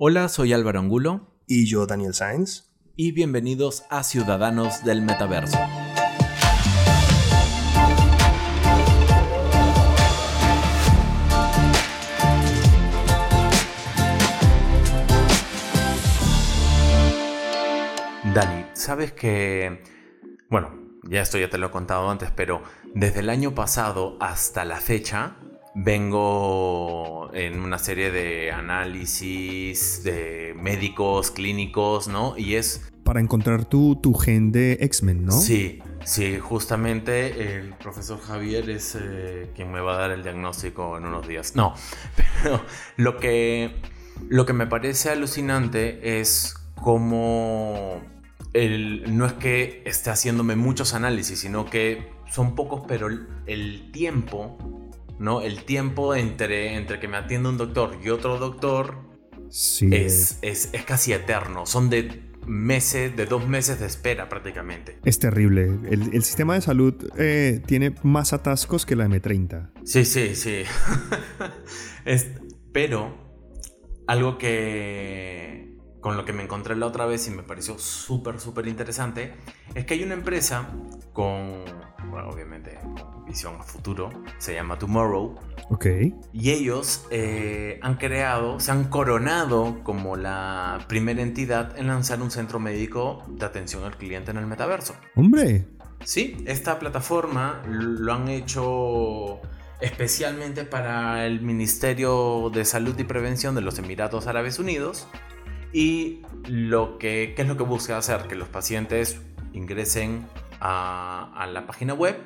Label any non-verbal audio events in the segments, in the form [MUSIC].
Hola, soy Álvaro Angulo. Y yo, Daniel Sainz. Y bienvenidos a Ciudadanos del Metaverso. Dani, sabes que... Bueno, ya esto ya te lo he contado antes, pero desde el año pasado hasta la fecha vengo en una serie de análisis de médicos, clínicos, ¿no? Y es... Para encontrar tu, tu gen de X-Men, ¿no? Sí, sí, justamente el profesor Javier es eh, quien me va a dar el diagnóstico en unos días. No, [LAUGHS] pero lo que, lo que me parece alucinante es cómo el, no es que esté haciéndome muchos análisis, sino que son pocos, pero el tiempo ¿no? El tiempo entre, entre que me atiende un doctor y otro doctor es, es, casi eterno. Son de meses, de dos meses de espera prácticamente. Es terrible. El, sistema de salud eh, tiene más atascos que la M30. Sí, sí, sí. [LAUGHS] pero algo que con lo que me encontré la otra vez y me pareció súper, súper interesante es que hay una empresa con, bueno, obviamente, visión a futuro, se llama Tomorrow. Ok. Y ellos eh, han creado, se han coronado como la primera entidad en lanzar un centro médico de atención al cliente en el metaverso. ¡Hombre! Sí, esta plataforma lo han hecho especialmente para el Ministerio de Salud y Prevención de los Emiratos Árabes Unidos. Y lo que, ¿qué es lo que busca hacer? Que los pacientes ingresen a, a la página web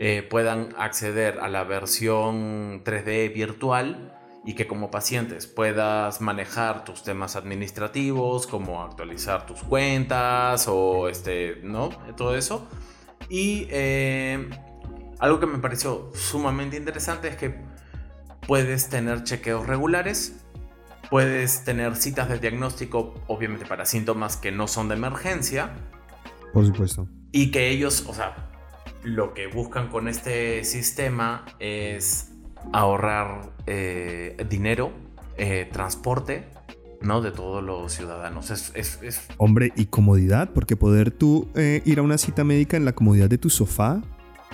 eh, puedan acceder a la versión 3D virtual y que como pacientes puedas manejar tus temas administrativos, como actualizar tus cuentas o este, ¿no? Todo eso. Y eh, algo que me pareció sumamente interesante es que puedes tener chequeos regulares, puedes tener citas de diagnóstico, obviamente para síntomas que no son de emergencia. Por supuesto. Y que ellos, o sea, lo que buscan con este sistema es ahorrar eh, dinero, eh, transporte, ¿no? De todos los ciudadanos. Es, Hombre, y comodidad, porque poder tú eh, ir a una cita médica en la comodidad de tu sofá,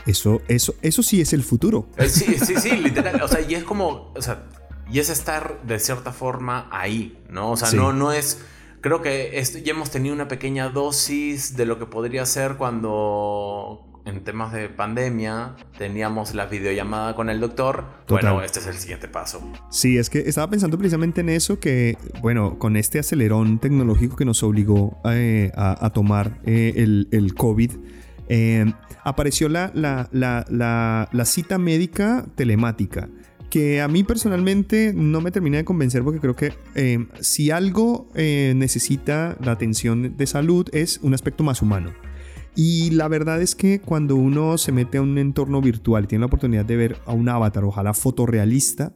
eso, eso, eso sí es el futuro. sí, sí, sí, literal. O sea, y es como, o sea, y es estar de cierta forma ahí, ¿no? O sea, no, no es creo que ya hemos tenido una pequeña dosis de lo que podría ser cuando en temas de pandemia teníamos la videollamada con el doctor. Bueno, este es el siguiente paso. Sí, es que estaba pensando precisamente en eso, que bueno, con este acelerón tecnológico que nos obligó eh, a, tomar eh, el, el, COVID, eh, apareció la, la, la, la, cita médica telemática que a mí personalmente no me termina de convencer porque creo que si algo necesita la atención de salud es un aspecto más humano. Y la verdad es que cuando uno se mete a un entorno virtual y tiene la oportunidad de ver a un avatar, ojalá fotorrealista,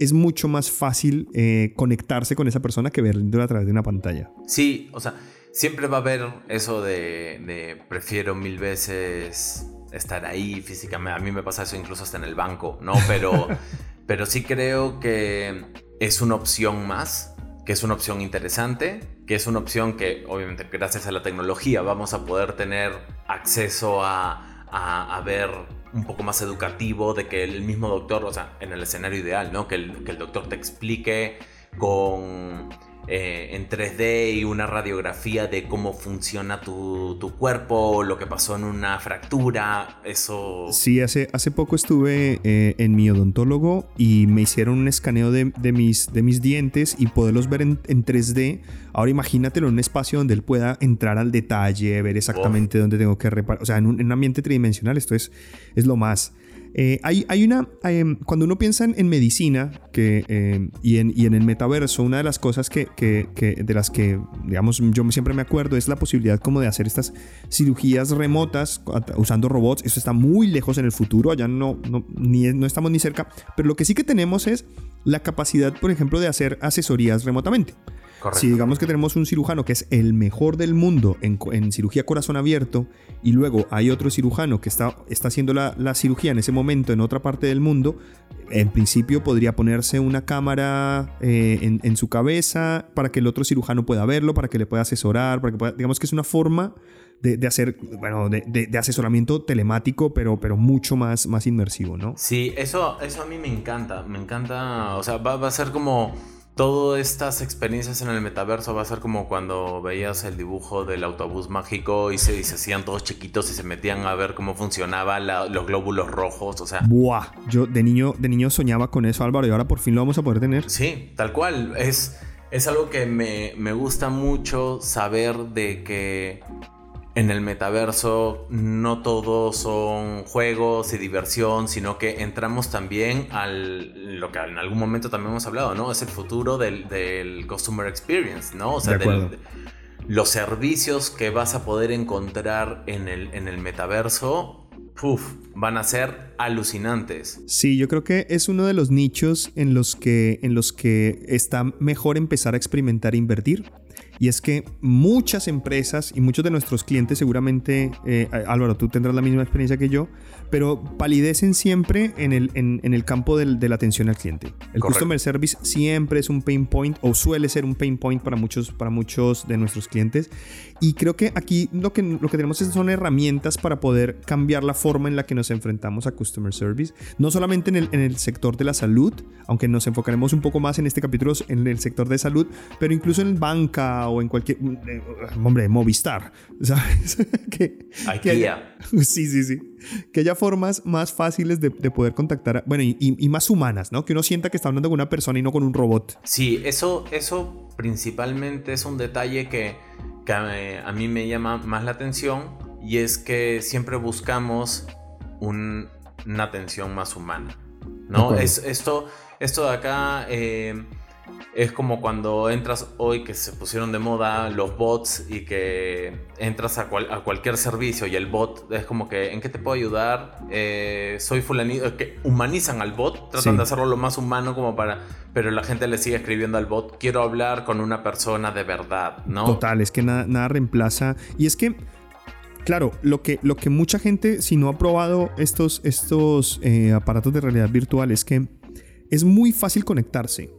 es mucho más fácil eh, conectarse con esa persona que verlo a través de una pantalla. Sí, o sea, siempre va a haber eso de, prefiero mil veces estar ahí físicamente. A mí me pasa eso incluso hasta en el banco, ¿no? Pero, [LAUGHS] pero sí creo que es una opción más que es una opción interesante, que es una opción que obviamente gracias a la tecnología vamos a poder tener acceso a, a, ver un poco más educativo de que el mismo doctor, o sea, en el escenario ideal, ¿no? Que el, que el doctor te explique con eh, en 3D y una radiografía de cómo funciona tu, tu, cuerpo, lo que pasó en una fractura, eso... Sí, hace, hace poco estuve eh, en mi odontólogo y me hicieron un escaneo de, de, mis, de mis dientes y poderlos ver en, en, 3D. Ahora imagínatelo en un espacio donde él pueda entrar al detalle, ver exactamente dónde tengo que reparar, o sea, en un, en un ambiente tridimensional, esto es, es lo más. Eh, hay, hay, una, em, cuando uno piensa en, medicina que, em, y, en, y, en, el metaverso, una de las cosas que, que, de las que, digamos, yo siempre me acuerdo es la posibilidad como de hacer estas cirugías remotas usando robots. Eso está muy lejos en el futuro, allá no, no, ni, no estamos ni cerca, pero lo que sí que tenemos es la capacidad, por ejemplo, de hacer asesorías remotamente. Si digamos que tenemos un cirujano que es el mejor del mundo en, en cirugía corazón abierto y luego hay otro cirujano que está, está haciendo la, la, cirugía en ese momento en otra parte del mundo, en principio podría ponerse una cámara eh, en, en, su cabeza para que el otro cirujano pueda verlo, para que le pueda asesorar, para que pueda, digamos que es una forma de, de hacer, bueno, de, de, asesoramiento telemático, pero, pero mucho más, más inmersivo, ¿no? Sí, eso, eso a mí me encanta, me encanta, o sea, va, va a ser como todas estas experiencias en el metaverso va a ser como cuando veías el dibujo del autobús mágico y se, se hacían todos chiquitos y se metían a ver cómo funcionaba los glóbulos rojos, o sea... Buah, yo de niño, de niño soñaba con eso Álvaro y ahora por fin lo vamos a poder tener. Sí, tal cual, es, es algo que me, me gusta mucho saber de que en el metaverso no todos son juegos y diversión, sino que entramos también al lo que en algún momento también hemos hablado, ¿no? Es el futuro del, del customer experience, ¿no? O sea, del, los servicios que vas a poder encontrar en el, en el metaverso, uf, van a ser alucinantes. Sí, yo creo que es uno de los nichos en los que, en los que está mejor empezar a experimentar e invertir. Y es que muchas empresas y muchos de nuestros clientes, seguramente, eh, Álvaro, tú tendrás la misma experiencia que yo, pero palidecen siempre en el, en, el campo del, de la atención al cliente. El customer service siempre es un pain point o suele ser un pain point para muchos, para muchos de nuestros clientes. Y creo que aquí lo que, lo que tenemos son herramientas para poder cambiar la forma en la que nos enfrentamos a customer service. No solamente en el, en el sector de la salud, aunque nos enfocaremos un poco más en este capítulo en el sector de salud, pero incluso en banca o en cualquier. Eh, hombre, Movistar, [LAUGHS] ¿sabes? que, haya, [LAUGHS] sí, sí, sí. Que haya formas más fáciles de, poder contactar, bueno, y, más humanas, ¿no? Que uno sienta que está hablando con una persona y no con un robot. Sí, eso, eso principalmente es un detalle que, que a, mí me llama más la atención y es que siempre buscamos una atención más humana, ¿no? Es, esto, esto de acá. Eh, es como cuando entras hoy que se pusieron de moda los bots y que entras a, cualquier servicio y el bot es como que, ¿en qué te puedo ayudar? Eh, soy fulanito, que humanizan al bot, tratan de hacerlo lo más humano como para, pero la gente le sigue escribiendo al bot, quiero hablar con una persona de verdad, ¿no? Total, es que nada, nada reemplaza. Y es que... Claro, lo que, lo que mucha gente, si no ha probado estos, estos eh, aparatos de realidad virtual, es que es muy fácil conectarse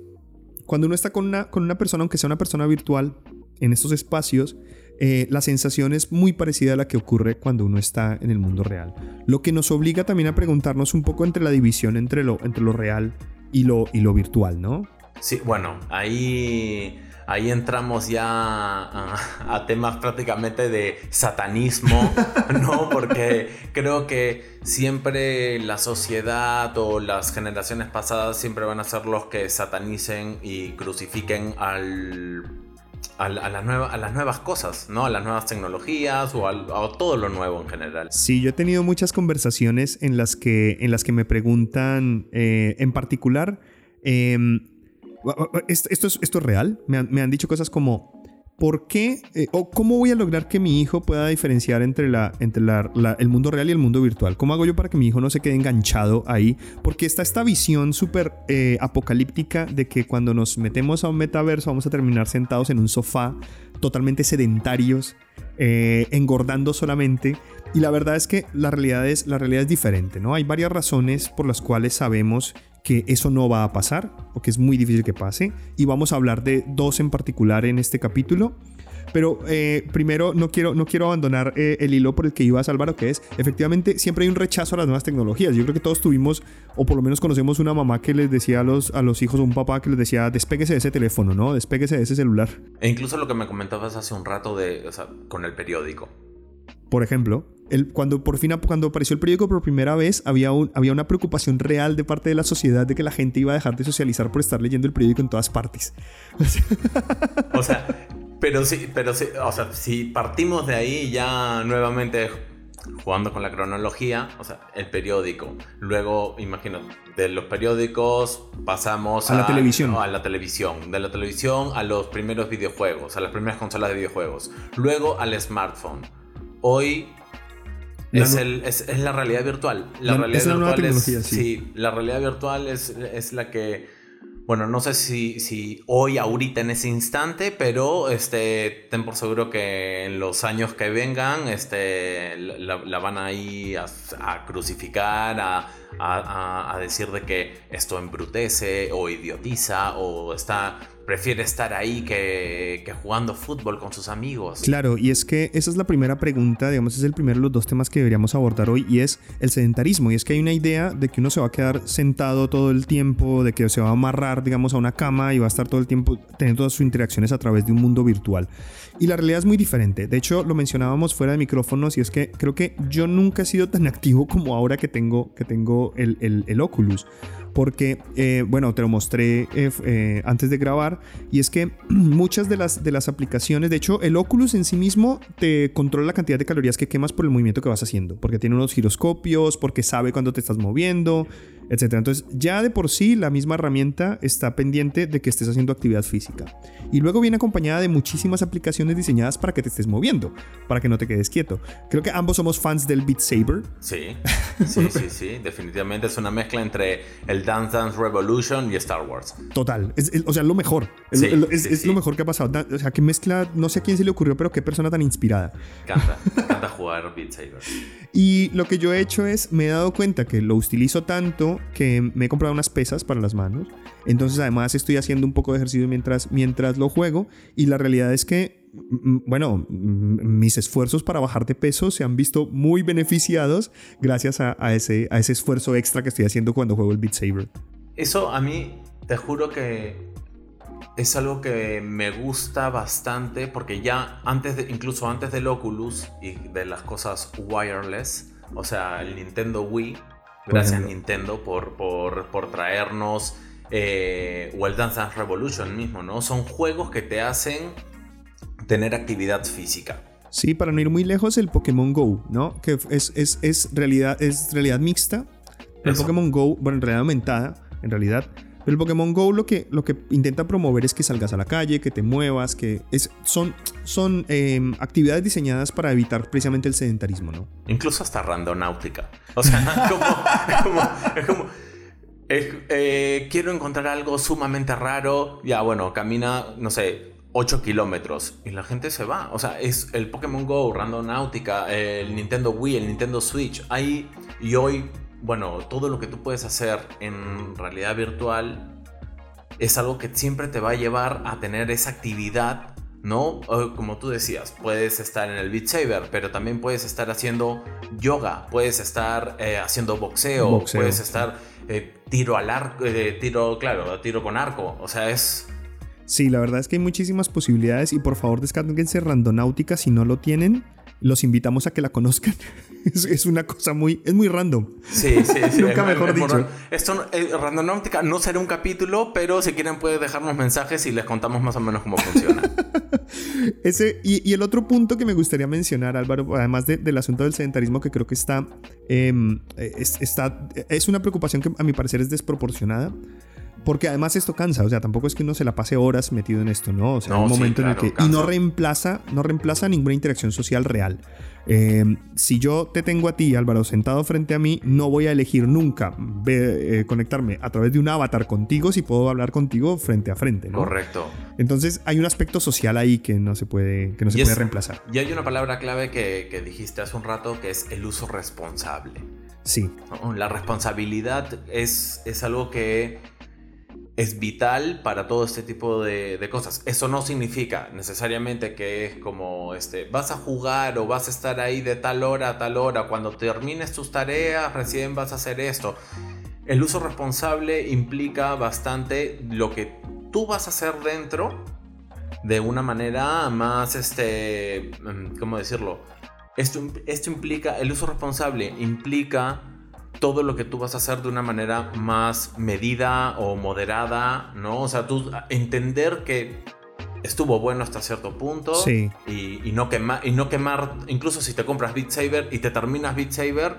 cuando uno está con una, con una persona, aunque sea una persona virtual, en estos espacios, eh, la sensación es muy parecida a la que ocurre cuando uno está en el mundo real. Lo que nos obliga también a preguntarnos un poco entre la división entre lo, entre lo real y lo, y lo virtual, ¿no? Sí, bueno, ahí ahí entramos ya a, temas prácticamente de satanismo, ¿no? [LAUGHS] Porque creo que siempre la sociedad o las generaciones pasadas siempre van a ser los que satanicen y crucifiquen al a, a, nueva, a, las nuevas cosas, ¿no? A las nuevas tecnologías o a, todo lo nuevo en general. Sí, yo he tenido muchas conversaciones en las que, en las que me preguntan, eh, en particular, eh, esto, es, esto es real. Me han, dicho cosas como, ¿por qué eh, o cómo voy a lograr que mi hijo pueda diferenciar entre, la, entre el mundo real y el mundo virtual? ¿Cómo hago yo para que mi hijo no se quede enganchado ahí? Porque está esta visión súper eh, apocalíptica de que cuando nos metemos a un metaverso vamos a terminar sentados en un sofá totalmente sedentarios, eh, engordando solamente. Y la verdad es que la realidad es, la realidad es diferente, ¿no? Hay varias razones por las cuales sabemos que eso no va a pasar o que es muy difícil que pase. Y vamos a hablar de dos en particular en este capítulo. Pero eh, primero no quiero, no quiero abandonar eh, el hilo por el que iba Álvaro, que es efectivamente siempre hay un rechazo a las nuevas tecnologías. Yo creo que todos tuvimos, o por lo menos conocemos una mamá que les decía a los, a los hijos o un papá que les decía, despéguese de ese teléfono, ¿no? Despéguese de ese celular. E incluso lo que me comentabas hace un rato de, con el periódico. Por ejemplo, cuando por fin cuando apareció el periódico por primera vez, había, un, había una preocupación real de parte de la sociedad de que la gente iba a dejar de socializar por estar leyendo el periódico en todas partes. [LAUGHS] o sea, pero sí, pero sí, o sea, si partimos de ahí ya nuevamente jugando con la cronología, o sea, el periódico. Luego, imagino, de los periódicos pasamos a, la televisión. A la televisión. De la televisión a los primeros videojuegos, a las primeras consolas de videojuegos. Luego al smartphone. Hoy es, el, es, es, la realidad virtual. La, realidad virtual es, sí. la realidad virtual es, es la que bueno, no sé si, si hoy, ahorita, en ese instante, pero este, ten por seguro que en los años que vengan este, la, van a ir a, crucificar, a, a, decir de que esto embrutece o idiotiza o está prefiere estar ahí que, jugando fútbol con sus amigos. Claro, y es que esa es la primera pregunta, digamos, es el primero de los dos temas que deberíamos abordar hoy, y es el sedentarismo. Y es que hay una idea de que uno se va a quedar sentado todo el tiempo, de que se va a amarrar, digamos, a una cama y va a estar todo el tiempo teniendo todas sus interacciones a través de un mundo virtual. Y la realidad es muy diferente. De hecho, lo mencionábamos fuera de micrófonos, y es que creo que yo nunca he sido tan activo como ahora que tengo, que tengo el, el, Oculus porque, eh, bueno, te lo mostré eh, eh, antes de grabar, y es que [CLEARS THROAT] muchas de las, de las aplicaciones, de hecho, el Oculus en sí mismo te controla la cantidad de calorías que quemas por el movimiento que vas haciendo, porque tiene unos giroscopios, porque sabe cuándo te estás moviendo, etc. Entonces, ya de por sí, la misma herramienta está pendiente de que estés haciendo actividad física. Y luego viene acompañada de muchísimas aplicaciones diseñadas para que te estés moviendo, para que no te quedes quieto. Creo que ambos somos fans del Beat Saber. Sí, sí, sí, sí. [LAUGHS] Definitivamente es una mezcla entre el Dance Dance Revolution y Star Wars. Total. o sea, lo mejor. es, lo mejor que ha pasado. O sea, que mezcla, no sé a quién se le ocurrió, pero qué persona tan inspirada. Canta, [LAUGHS] canta jugar Beat Saber. Y lo que yo he hecho es, me he dado cuenta que lo utilizo tanto que me he comprado unas pesas para las manos. Entonces además estoy haciendo un poco de ejercicio mientras, mientras lo juego. Y la realidad es que, bueno, mis esfuerzos para bajar de peso se han visto muy beneficiados gracias a, ese, a ese esfuerzo extra que estoy haciendo cuando juego el Beat Saber. Eso a mí, te juro que es algo que me gusta bastante porque ya antes de, incluso antes del Oculus y de las cosas wireless, o sea, el Nintendo Wii, gracias Nintendo por, por, traernos eh, o el Dance Dance Revolution mismo, ¿no? Son juegos que te hacen tener actividad física. Sí, para no ir muy lejos, el Pokémon Go, ¿no? Que es, es, realidad, es realidad mixta. El Pokémon Go, bueno, en realidad aumentada, en realidad el Pokémon Go lo que, lo que intenta promover es que salgas a la calle, que te muevas, que es, son, son em, actividades diseñadas para evitar precisamente el sedentarismo, ¿no? Incluso hasta randonáutica. O sea, [LAUGHS] como, como, eh, quiero encontrar algo sumamente raro. Ya, bueno, camina, no sé, 8 kilómetros y la gente se va. O sea, es el Pokémon Go, Randonáutica, el Nintendo Wii, el Nintendo Switch. Ahí y hoy bueno, todo lo que tú puedes hacer en realidad virtual es algo que siempre te va a llevar a tener esa actividad, ¿no? Como tú decías, puedes estar en el Beat Saber, pero también puedes estar haciendo yoga, puedes estar eh, haciendo boxeo, puedes estar eh, tiro al arco, eh, tiro, claro, tiro con arco, o sea, es... Sí, la verdad es que hay muchísimas posibilidades y por favor descárguense Randonáutica si no lo tienen los invitamos a que la conozcan. [LAUGHS] [LAUGHS] es, una cosa muy, es muy random. Sí, sí, sí. [LAUGHS] Nunca mejor dicho. Esto, eh, Randonáutica no será un capítulo, pero si quieren pueden dejarnos mensajes y les contamos más o menos cómo funciona. [LAUGHS] Ese, y, el otro punto que me gustaría mencionar, Álvaro, además del asunto del sedentarismo, que creo que está, em, está, es una preocupación que a mi parecer es desproporcionada. Porque además esto cansa, o sea, tampoco es que uno se la pase horas metido en esto, ¿no? O sea, un momento en el que... Y no reemplaza, no reemplaza ninguna interacción social real. Eh, si yo te tengo a ti, Álvaro, sentado frente a mí, no voy a elegir nunca eh, conectarme a través de un avatar contigo si puedo hablar contigo frente a frente, ¿no? Correcto. Entonces hay un aspecto social ahí que no se puede, que no se puede reemplazar. Y hay una palabra clave que, que dijiste hace un rato que es el uso responsable. Sí. La responsabilidad es, es algo que es vital para todo este tipo de, cosas. Eso no significa necesariamente que es como, este, vas a jugar o vas a estar ahí de tal hora a tal hora, cuando termines tus tareas recién vas a hacer esto. El uso responsable implica bastante lo que tú vas a hacer dentro de una manera más, este, mm, ¿cómo decirlo? Esto, esto implica, el uso responsable implica todo lo que tú vas a hacer de una manera más medida o moderada, ¿no? O sea, tú entender que estuvo bueno hasta cierto punto sí. y, no quemar, y no quemar, incluso si te compras Beat Saber y te terminas Beat Saber,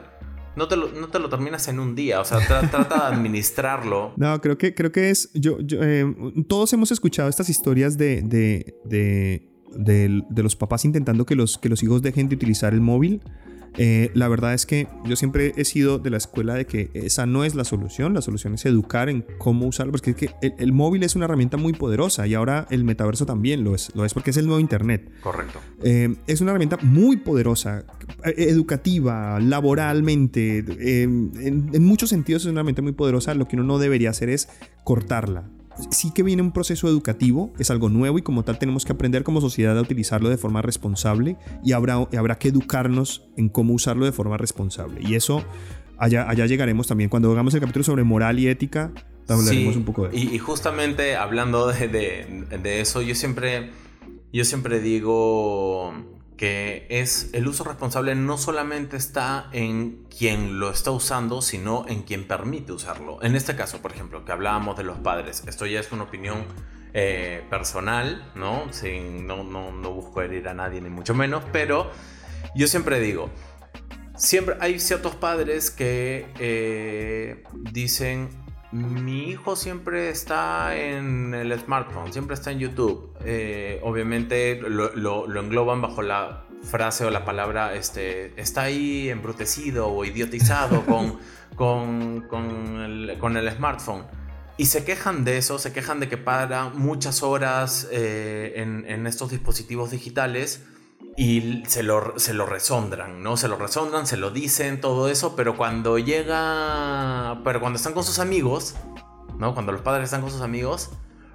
no te, lo, no te lo terminas en un día, o sea, [LAUGHS] trata de administrarlo. No, creo que, creo que es, yo, eh, todos hemos escuchado estas historias de, de, de, de, los papás intentando que los, que los hijos dejen de utilizar el móvil Eh, la verdad es que yo siempre he sido de la escuela de que esa no es la solución, la solución es educar en cómo usarlo, porque es que el, móvil es una herramienta muy poderosa y ahora el metaverso también lo es, lo es porque es el nuevo Internet. Correcto. Eh, es una herramienta muy poderosa, eh, educativa, laboralmente, en, en muchos sentidos es una herramienta muy poderosa, lo que uno no debería hacer es cortarla sí que viene un proceso educativo, es algo nuevo y como tal tenemos que aprender como sociedad a utilizarlo de forma responsable y habrá, habrá que educarnos en cómo usarlo de forma responsable. Y eso, allá, allá llegaremos también. Cuando hagamos el capítulo sobre moral y ética, hablaremos un poco de eso. Y, justamente hablando de, de, de eso, yo siempre, yo siempre digo que es el uso responsable no solamente está en quien lo está usando, sino en quien permite usarlo. En este caso, por ejemplo, que hablábamos de los padres, esto ya es una opinión eh, personal, ¿no? Sin, no, no, no busco herir a nadie ni mucho menos, pero yo siempre digo, siempre hay ciertos padres que eh, dicen mi hijo siempre está en el smartphone, siempre está en YouTube. Eh, obviamente lo, engloban bajo la frase o la palabra, este, está ahí embrutecido o idiotizado [LAUGHS] con, con, el, smartphone. Y se quejan de eso, se quejan de que para muchas horas eh, en, en estos dispositivos digitales y se lo, se lo resondran, ¿no? Se lo resondran, se lo dicen, todo eso, pero cuando llega, pero cuando están con sus amigos, ¿no? Cuando los padres están con sus amigos,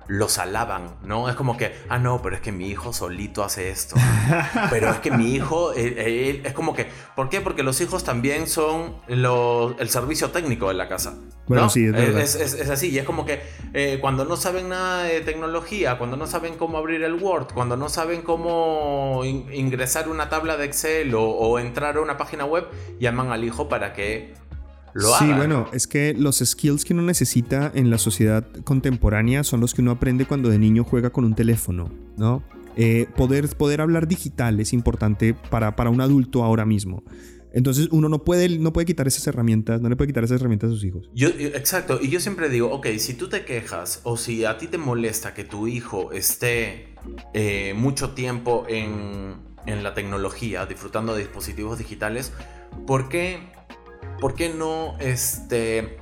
los alaban, ¿no? Es como que, ah, no, pero es que mi hijo solito hace esto. [LAUGHS] pero es que mi hijo, es como que, ¿por qué? Porque los hijos también son el servicio técnico de la casa. Bueno, sí, es, es, así, y es como que eh, cuando no saben nada de tecnología, cuando no saben cómo abrir el Word, cuando no saben cómo ingresar una tabla de Excel o, o entrar a una página web, llaman al hijo para que sí, bueno, es que los skills que uno necesita en la sociedad contemporánea son los que uno aprende cuando de niño juega con un teléfono, ¿no? Eh, poder, poder hablar digital es importante para, para un adulto ahora mismo. Entonces uno no puede, no puede quitar esas herramientas, no le puede quitar esas herramientas a sus hijos. Yo, exacto, y yo siempre digo, ok, si tú te quejas o si a ti te molesta que tu hijo esté eh, mucho tiempo en, en la tecnología, disfrutando de dispositivos digitales, ¿por qué ¿por qué no este,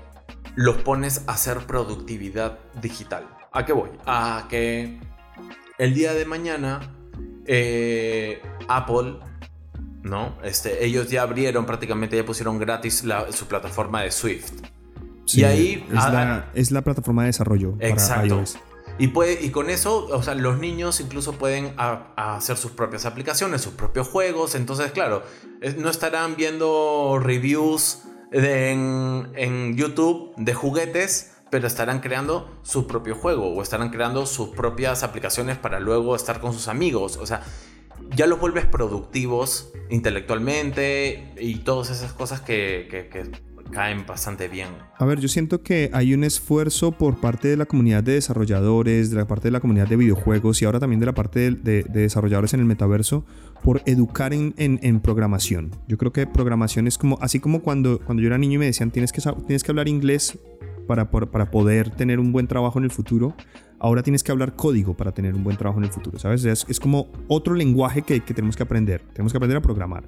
los pones a hacer productividad digital? ¿A qué voy? A que el día de mañana eh, Apple, ¿no? Este, ellos ya abrieron prácticamente, ya pusieron gratis su plataforma de Swift. y ahí... Es, la, plataforma de desarrollo para iOS. Y, y con eso, o sea, los niños incluso pueden hacer sus propias aplicaciones, sus propios juegos. Entonces, claro, no estarán viendo reviews en, en YouTube de juguetes pero estarán creando su propio juego o estarán creando sus propias aplicaciones para luego estar con sus amigos. O sea, ya los vuelves productivos intelectualmente y todas esas cosas que caen bastante bien. A ver, yo siento que hay un esfuerzo por parte de la comunidad de desarrolladores, de la parte de la comunidad de videojuegos y ahora también de la parte de, desarrolladores en el metaverso por educar en, en, programación. Yo creo que programación es como, así como cuando, cuando yo era niño y me decían tienes que, tienes que hablar inglés para, para poder tener un buen trabajo en el futuro ahora tienes que hablar código para tener un buen trabajo en el futuro, ¿sabes? Es, es como otro lenguaje que, que, tenemos que aprender, tenemos que aprender a programar.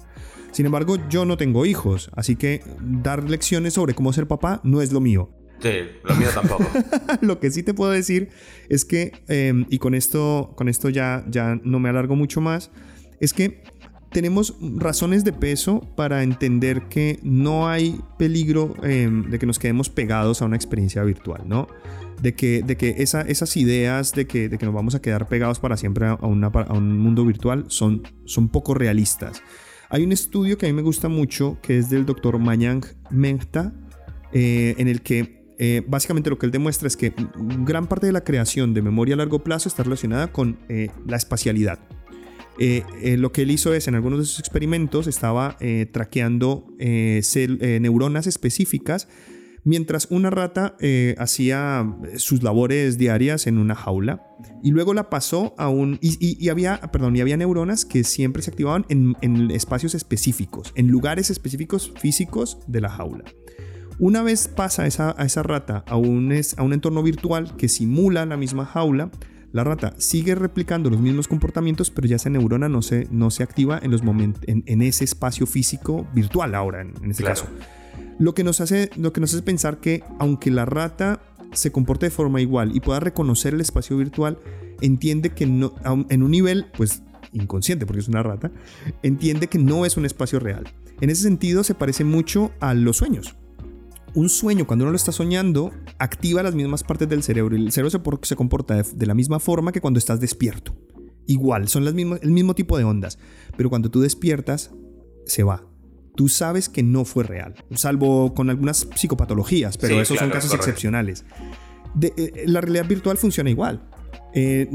Sin embargo, yo no tengo hijos, así que dar lecciones sobre cómo ser papá no es lo mío. Sí, lo mío tampoco. [LAUGHS] lo que sí te puedo decir es que, em, y con esto, con esto ya, ya no me alargo mucho más, es que tenemos razones de peso para entender que no hay peligro em, de que nos quedemos pegados a una experiencia virtual, ¿no? De que, de que esas ideas de que, de que nos vamos a quedar pegados para siempre a, un mundo virtual son, son poco realistas. Hay un estudio que a mí me gusta mucho que es del doctor Mayank Mehta, eh, en el que eh, básicamente lo que él demuestra es que gran parte de la creación de memoria a largo plazo está relacionada con eh, la espacialidad. lo que él hizo es, en algunos de sus experimentos, estaba traqueando neuronas específicas mientras una rata eh, hacía sus labores diarias en una jaula y luego la pasó a un... Y, había, perdón, y había neuronas que siempre se activaban en, espacios específicos, en lugares específicos físicos de la jaula. Una vez pasa esa, a esa rata a un, a un entorno virtual que simula la misma jaula, La rata sigue replicando los mismos comportamientos, pero ya esa neurona no se, no se activa en, los en, en ese espacio físico virtual ahora, en, este caso. Lo que, nos hace, lo que nos hace pensar que aunque la rata se comporte de forma igual y pueda reconocer el espacio virtual, entiende que en un nivel, pues inconsciente, porque es una rata, entiende que no es un espacio real. En ese sentido, se parece mucho a los sueños. Un sueño, cuando uno lo está soñando, activa las mismas partes del cerebro y el cerebro se, comporta de, la misma forma que cuando estás despierto. Igual, son las mismas, el mismo tipo de ondas, pero cuando tú despiertas, se va. Tú sabes que no fue real, salvo con algunas psicopatologías, pero esos son casos excepcionales. Eh, la realidad virtual funciona igual. Eh,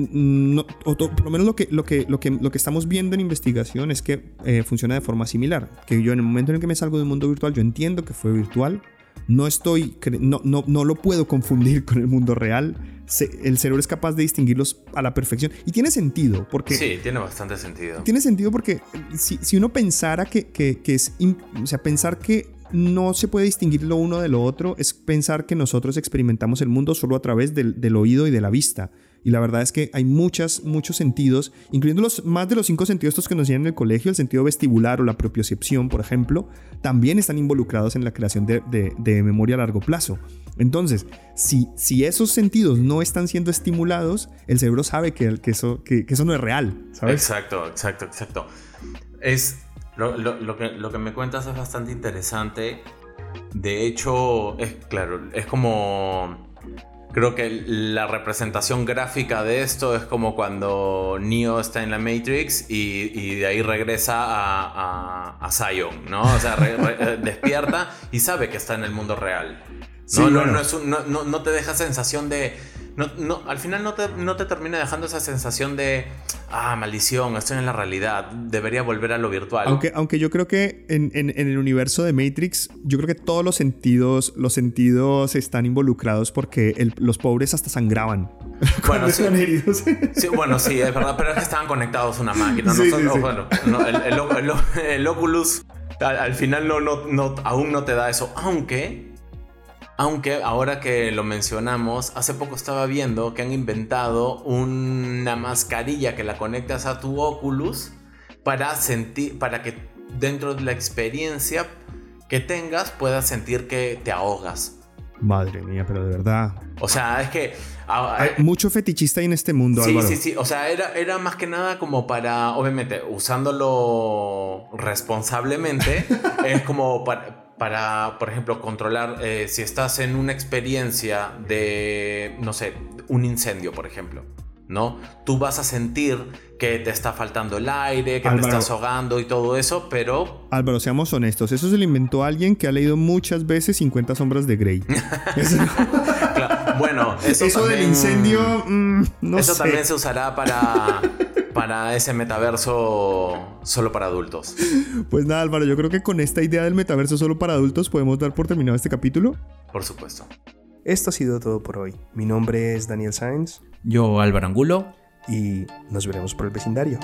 por lo menos lo que, lo, que, lo, que, lo que estamos viendo en investigación es que eh, funciona de forma similar. Que yo en el momento en el que me salgo del mundo virtual, yo entiendo que fue virtual. No estoy, no, no, no lo puedo confundir [LAUGHS] con el mundo real. El cerebro es capaz de distinguirlos a la perfección. Y tiene sentido, porque... Sí, tiene bastante sentido. Tiene sentido porque si, si uno pensara que, que, que es... O sea, pensar que no se puede distinguir lo uno de lo otro es pensar que nosotros experimentamos el mundo solo a través del, del oído y de la vista. Y la verdad es que hay muchas, muchos sentidos, incluyendo los, más de los cinco sentidos estos que nos enseñan en el colegio, el sentido vestibular o la propiocepción, por ejemplo, también están involucrados en la creación de, de, memoria a largo plazo. Entonces, si, si esos sentidos no están siendo estimulados, el cerebro sabe que, que, eso, que, eso no es real. ¿sabes? Exacto, exacto, exacto. Es, lo, lo, lo, que, lo que me cuentas es bastante interesante. De hecho, es claro, es como Creo que la representación gráfica de esto es como cuando Neo está en la Matrix y, de ahí regresa a, a, Zion, ¿no? O sea, eh, [LAUGHS] despierta y sabe que está en el mundo real. No, no, no, no, te deja sensación de no, no, al final no te, no te termina dejando esa sensación de, ah, maldición, estoy en la realidad, debería volver a lo virtual. Aunque, aunque yo creo que en, el universo de Matrix, yo creo que todos los sentidos, los sentidos están involucrados porque los pobres hasta sangraban. [LAUGHS] Bueno, [LAUGHS] sí, bueno, sí, es verdad, pero es que estaban conectados a una máquina. bueno, el, Oculus al, final no, no, no, aún no te da eso, aunque aunque ahora que lo mencionamos, hace poco estaba viendo que han inventado una mascarilla que la conectas a tu Oculus para sentir, para que dentro de la experiencia que tengas puedas sentir que te ahogas. Madre mía, pero de verdad. O sea, es que. Hay mucho fetichista en este mundo, Sí, sí, sí. O sea, era, era más que nada como para. Obviamente, usándolo responsablemente. [LAUGHS] es como para para, por ejemplo, controlar eh, si estás en una experiencia de, no sé, un incendio, por ejemplo. ¿no? Tú vas a sentir que te está faltando el aire, que te estás ahogando y todo eso, pero... Álvaro, seamos honestos, eso se lo inventó alguien que ha leído muchas veces 50 sombras de Grey. [LAUGHS] Bueno, eso, del incendio, mm, no Eso también se usará para para ese metaverso solo para adultos. Pues nada, Álvaro, yo creo que con esta idea del metaverso solo para adultos podemos dar por terminado este capítulo. Por supuesto. Esto ha sido todo por hoy. Mi nombre es Daniel Sainz. Yo, Álvaro Angulo. Y nos veremos por el vecindario.